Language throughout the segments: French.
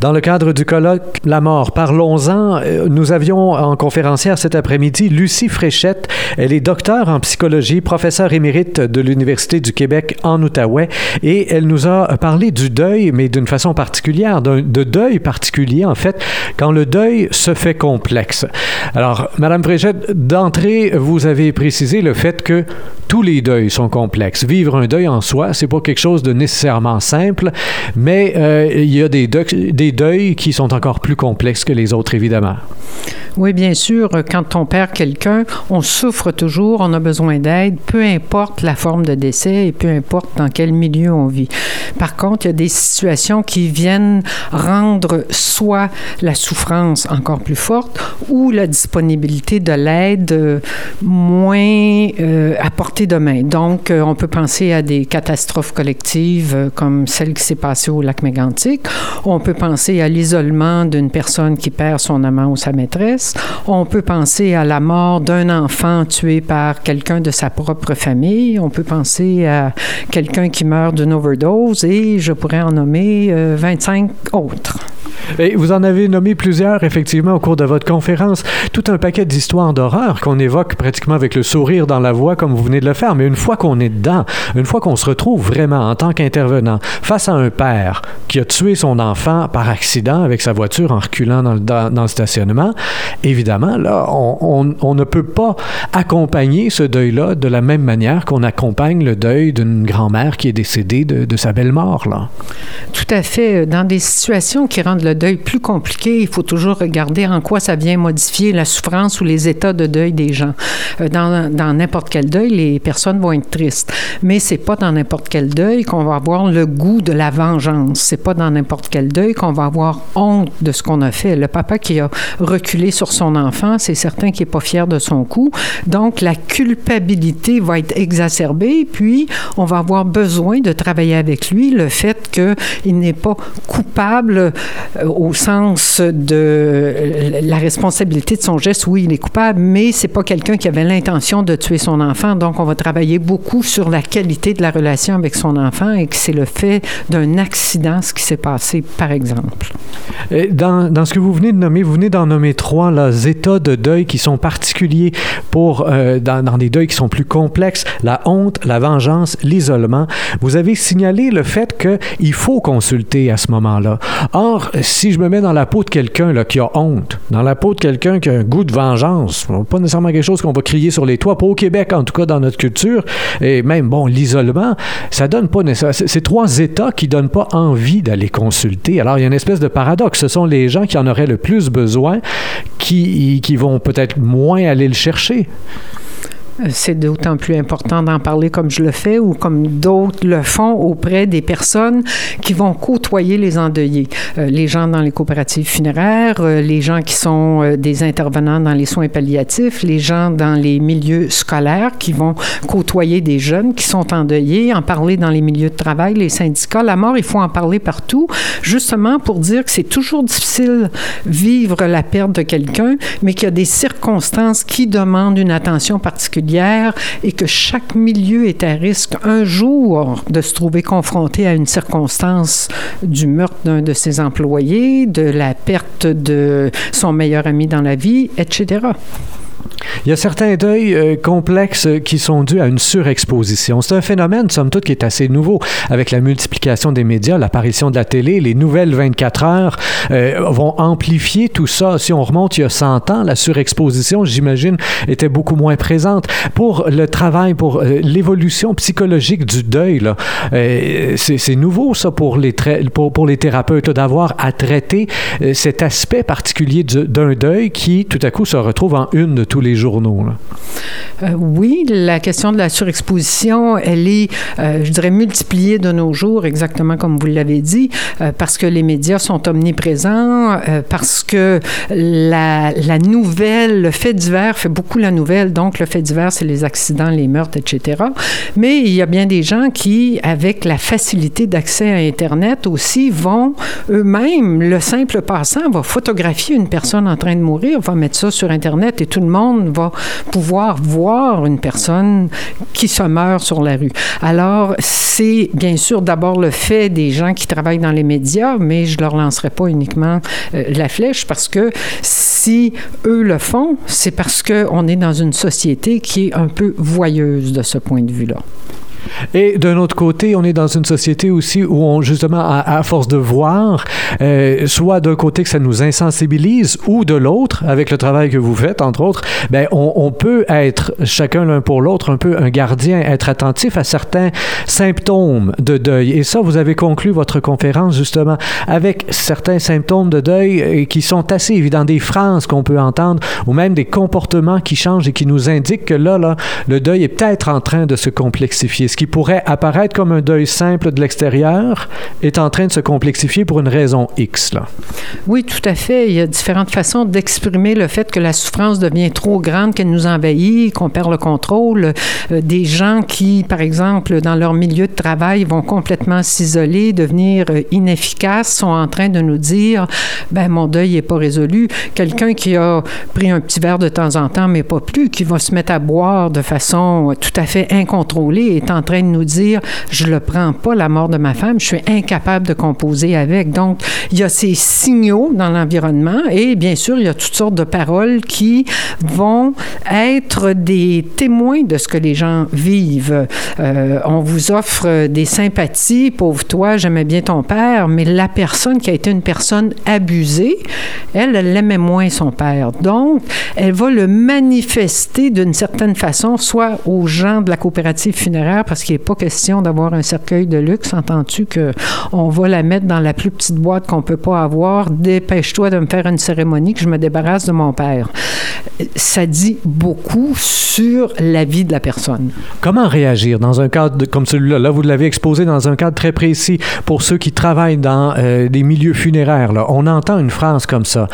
Dans le cadre du colloque La mort, parlons-en, euh, nous avions en conférencière cet après-midi Lucie Fréchette. Elle est docteure en psychologie, professeure émérite de l'Université du Québec en Outaouais et elle nous a parlé du deuil, mais d'une façon particulière, de deuil particulier en fait, quand le deuil se fait complexe. Alors, Madame Fréchette, d'entrée, vous avez précisé le fait que tous les deuils sont complexes. Vivre un deuil en soi, c'est pas quelque chose de nécessairement simple, mais euh, il y a des, des deuils qui sont encore plus complexes que les autres, évidemment. Oui, bien sûr. Quand on perd quelqu'un, on souffre toujours, on a besoin d'aide, peu importe la forme de décès et peu importe dans quel milieu on vit. Par contre, il y a des situations qui viennent rendre soit la souffrance encore plus forte ou la disponibilité de l'aide euh, moins euh, à portée de main. Donc, euh, on peut penser à des catastrophes collectives comme celle qui s'est passée au lac Mégantic. On peut penser à l'isolement d'une personne qui perd son amant ou sa maîtresse. On peut penser à la mort d'un enfant tué par quelqu'un de sa propre famille. On peut penser à quelqu'un qui meurt d'une overdose et je pourrais en nommer 25 euh, autres. Et vous en avez nommé plusieurs, effectivement, au cours de votre conférence. Tout un paquet d'histoires d'horreur qu'on évoque pratiquement avec le sourire dans la voix, comme vous venez de faire. Mais une fois qu'on est dedans, une fois qu'on se retrouve vraiment en tant qu'intervenant face à un père qui a tué son enfant par accident avec sa voiture en reculant dans le, stationnement, évidemment, là, on, on, ne peut pas accompagner ce deuil-là de la même manière qu'on accompagne le deuil d'une grand-mère qui est décédée de, de sa belle mort. Là. Tout à fait. Dans des situations qui rendent le deuil plus compliqué, il faut toujours regarder en quoi ça vient modifier la souffrance ou les états de deuil des gens. Euh, dans n'importe quel deuil, les personnes vont être tristes, mais c'est pas dans n'importe quel deuil qu'on va avoir le goût de la vengeance. C'est pas dans n'importe quel deuil qu'on va avoir honte de ce qu'on a fait. Le papa qui a reculé sur son enfant, c'est certain qu'il est pas fier de son coup. Donc la culpabilité va être exacerbée, puis on va avoir besoin de travailler avec lui le fait qu'il n'est pas coupable euh, au sens de la responsabilité de son geste. Oui, il est coupable, mais c'est pas quelqu'un qui avait l'intention de tuer son enfant. Donc, on va travailler beaucoup sur la qualité de la relation avec son enfant et que c'est le fait d'un accident ce qui s'est passé, par exemple. dans, dans, ce que vous venez de nommer, vous venez d'en nommer trois là, états de deuil qui sont particuliers pour euh, dans, dans des deuils qui sont plus complexes la honte, la vengeance, l'isolement. Vous avez signalé le fait qu'il faut consulter à ce moment-là. Or, si je me mets dans la peau de quelqu'un qui a honte, dans la peau de quelqu'un qui a un goût de vengeance, pas nécessairement quelque chose qu'on va crier sur les toits, pas au Québec en tout cas dans notre et même, bon, l'isolement, ça donne pas. C'est trois états qui donnent pas envie d'aller consulter. Alors, il y a une espèce de paradoxe. Ce sont les gens qui en auraient le plus besoin qui vont peut-être moins aller le chercher. C'est d'autant plus important d'en parler comme je le fais ou comme d'autres le font auprès des personnes qui vont côtoyer les endeuillés. Euh, les gens dans les coopératives funéraires, euh, les gens qui sont euh, des intervenants dans les soins palliatifs, les gens dans les milieux scolaires qui vont côtoyer des jeunes qui sont endeuillés, en parler dans les milieux de travail, les syndicats. La mort, il faut en parler partout, justement pour dire que c'est toujours difficile vivre la perte de quelqu'un, mais qu'il y a des circonstances qui demandent une attention particulière et que chaque milieu est à risque un jour de se trouver confronté à une circonstance du meurtre d'un de ses employés, de la perte de son meilleur ami dans la vie, etc. Il y a certains deuils euh, complexes qui sont dus à une surexposition. C'est un phénomène, somme toute, qui est assez nouveau. Avec la multiplication des médias, l'apparition de la télé, les nouvelles 24 heures euh, vont amplifier tout ça. Si on remonte il y a 100 ans, la surexposition, j'imagine, était beaucoup moins présente. Pour le travail, pour euh, l'évolution psychologique du deuil, c'est nouveau, ça, pour les, pour, pour les thérapeutes, d'avoir à traiter cet aspect particulier d'un deuil qui, tout à coup, se retrouve en une de tous les journaux. Euh, oui, la question de la surexposition, elle est, euh, je dirais, multipliée de nos jours, exactement comme vous l'avez dit, euh, parce que les médias sont omniprésents, parce que la, la, nouvelle, le fait divers fait beaucoup la nouvelle, donc le fait divers, c'est les accidents, les meurtres, etc. Mais il y a bien des gens qui, avec la facilité d'accès à Internet aussi, vont eux-mêmes, le simple passant va photographier une personne en train de mourir, va mettre ça sur Internet et tout le monde va pouvoir voir une personne qui se meurt sur la rue. Alors, c'est bien sûr d'abord le fait des gens qui travaillent dans les médias, mais je leur lancerai pas uniquement euh, la flèche parce que si eux le font, c'est parce qu'on est dans une société qui est un peu voyeuse de ce point de vue-là. Et d'un autre côté, on est dans une société aussi où on, justement, à, force de voir, euh, soit d'un côté que ça nous insensibilise, ou de l'autre, avec le travail que vous faites, entre autres, ben, on, peut être chacun l'un pour l'autre un peu un gardien, être attentif à certains symptômes de deuil. Et ça, vous avez conclu votre conférence justement avec certains symptômes de deuil euh, qui sont assez évidents, des phrases qu'on peut entendre, ou même des comportements qui changent et qui nous indiquent que là, là, le deuil est peut-être en train de se complexifier qui pourrait apparaître comme un deuil simple de l'extérieur est en train de se complexifier pour une raison X. Là. Oui, tout à fait. Il y a différentes façons d'exprimer le fait que la souffrance devient trop grande, qu'elle nous envahit, qu'on perd le contrôle. Euh, des gens qui, par exemple, dans leur milieu de travail, vont complètement s'isoler, devenir euh, inefficaces, sont en train de nous dire ben mon deuil n'est pas résolu. Quelqu'un qui a pris un petit verre de temps en temps, mais pas plus, qui va se mettre à boire de façon tout à fait incontrôlée, est en train de nous dire je le prends pas la mort de ma femme, je suis incapable de composer avec. Donc il y a ces signaux dans l'environnement et bien sûr il y a toutes sortes de paroles qui vont être des témoins de ce que les gens vivent. Euh, on vous offre des sympathies, pauvre toi, j'aimais bien ton père, mais la personne qui a été une personne abusée, elle, elle aimait moins son père. Donc, elle va le manifester d'une certaine façon, soit aux gens de la coopérative funéraire, parce qu'il n'est pas question d'avoir un cercueil de luxe. Entends-tu qu'on va la mettre dans la plus petite boîte qu'on peut pas avoir? Dépêche-toi de me faire une cérémonie que je me débarrasse de mon père. Ça dit beaucoup sur la vie de la personne. Comment réagir dans un cadre comme celui-là? Là, vous l'avez exposé dans un cadre très précis pour ceux qui travaillent dans euh, des milieux funéraires. Là. On entend une phrase comme ça.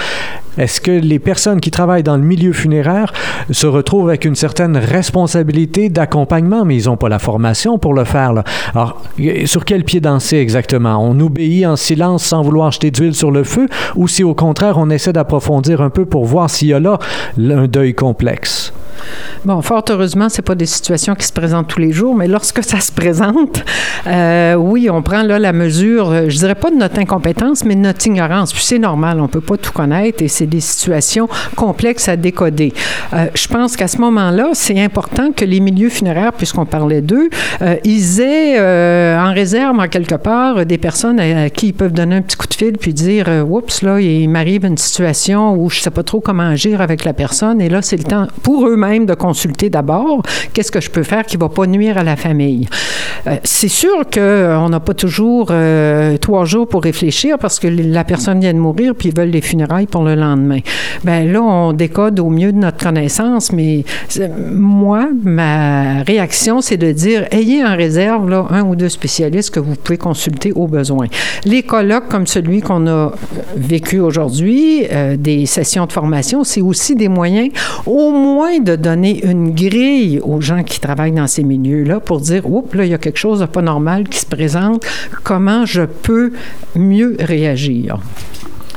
Est-ce que les personnes qui travaillent dans le milieu funéraire se retrouvent avec une certaine responsabilité d'accompagnement, mais ils n'ont pas la formation pour le faire? Alors, sur quel pied danser exactement? On obéit en silence sans vouloir jeter d'huile sur le feu, ou si au contraire on essaie d'approfondir un peu pour voir s'il y a là un deuil complexe? Bon, fort heureusement, c'est pas des situations qui se présentent tous les jours, mais lorsque ça se présente, euh, oui, on prend là la mesure, euh, je dirais pas de notre incompétence, mais de notre ignorance. Puis c'est normal, on peut pas tout connaître et c'est des situations complexes à décoder. Euh, je pense qu'à ce moment-là, c'est important que les milieux funéraires, puisqu'on parlait d'eux, ils aient en réserve en quelque part des personnes à, qui ils peuvent donner un petit coup de fil puis dire, oups, là, il m'arrive une situation où je sais pas trop comment agir avec la personne et là, c'est le temps pour eux même de consulter d'abord qu'est-ce que je peux faire qui ne va pas nuire à la famille. Euh, c'est sûr qu'on euh, n'a pas toujours euh, trois jours pour réfléchir parce que la personne vient de mourir puis ils veulent les funérailles pour le lendemain. Ben là, on décode au mieux de notre connaissance, mais moi, ma réaction, c'est de dire ayez en réserve là, un ou deux spécialistes que vous pouvez consulter au besoin. Les colloques comme celui qu'on a vécu aujourd'hui, des sessions de formation, c'est aussi des moyens au moins de donner une grille aux gens qui travaillent dans ces milieux-là pour dire, oups, là, il y a quelque chose de pas normal qui se présente, comment je peux mieux réagir?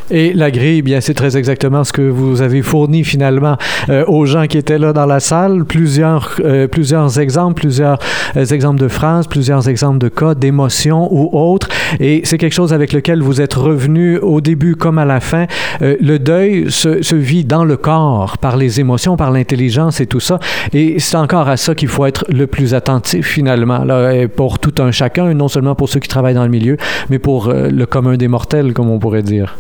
Et la grille, bien, c'est très exactement ce que vous avez fourni finalement euh, aux gens qui étaient là dans la salle. Plusieurs, euh, plusieurs exemples, plusieurs euh, exemples de phrases, plusieurs exemples de cas, d'émotions ou autres. Et c'est quelque chose avec lequel vous êtes revenu au début comme à la fin. le deuil se, se, vit dans le corps, par les émotions, par l'intelligence et tout ça. Et c'est encore à ça qu'il faut être le plus attentif finalement, là, pour tout un chacun, non seulement pour ceux qui travaillent dans le milieu, mais pour le commun des mortels, comme on pourrait dire.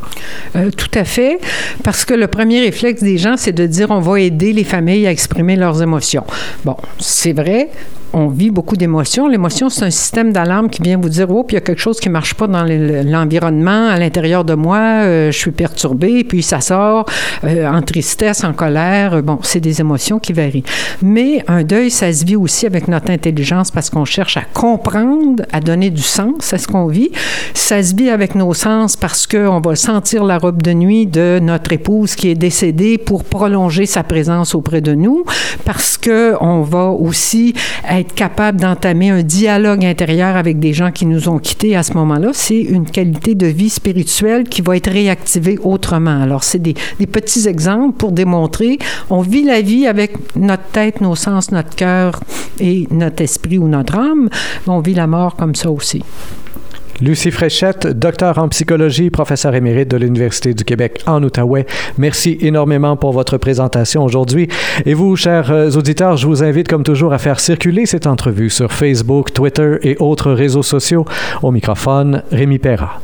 Euh, tout à fait, parce que le premier réflexe des gens, c'est de dire on va aider les familles à exprimer leurs émotions. Bon, c'est vrai, on vit beaucoup d'émotions. L'émotion, c'est un système d'alarme qui vient vous dire, oh, puis il y a quelque chose qui ne marche pas dans l'environnement, à l'intérieur de moi, euh, je suis perturbé, puis ça sort euh, en tristesse, en colère. Bon, c'est des émotions qui varient. Mais un deuil, ça se vit aussi avec notre intelligence parce qu'on cherche à comprendre, à donner du sens à ce qu'on vit. Ça se vit avec nos sens parce qu'on va sentir la robe de nuit de notre épouse qui est décédée pour prolonger sa présence auprès de nous, parce qu'on va aussi être être capable d'entamer un dialogue intérieur avec des gens qui nous ont quittés à ce moment-là, c'est une qualité de vie spirituelle qui va être réactivée autrement. Alors, c'est des, des petits exemples pour démontrer, on vit la vie avec notre tête, nos sens, notre cœur et notre esprit ou notre âme. On vit la mort comme ça aussi. Lucie Fréchette, docteur en psychologie, professeur émérite de l'Université du Québec en Outaouais. Merci énormément pour votre présentation aujourd'hui. Et vous, chers euh, auditeurs, je vous invite comme toujours à faire circuler cette entrevue sur Facebook, Twitter et autres réseaux sociaux. Au microphone, Rémi Perra.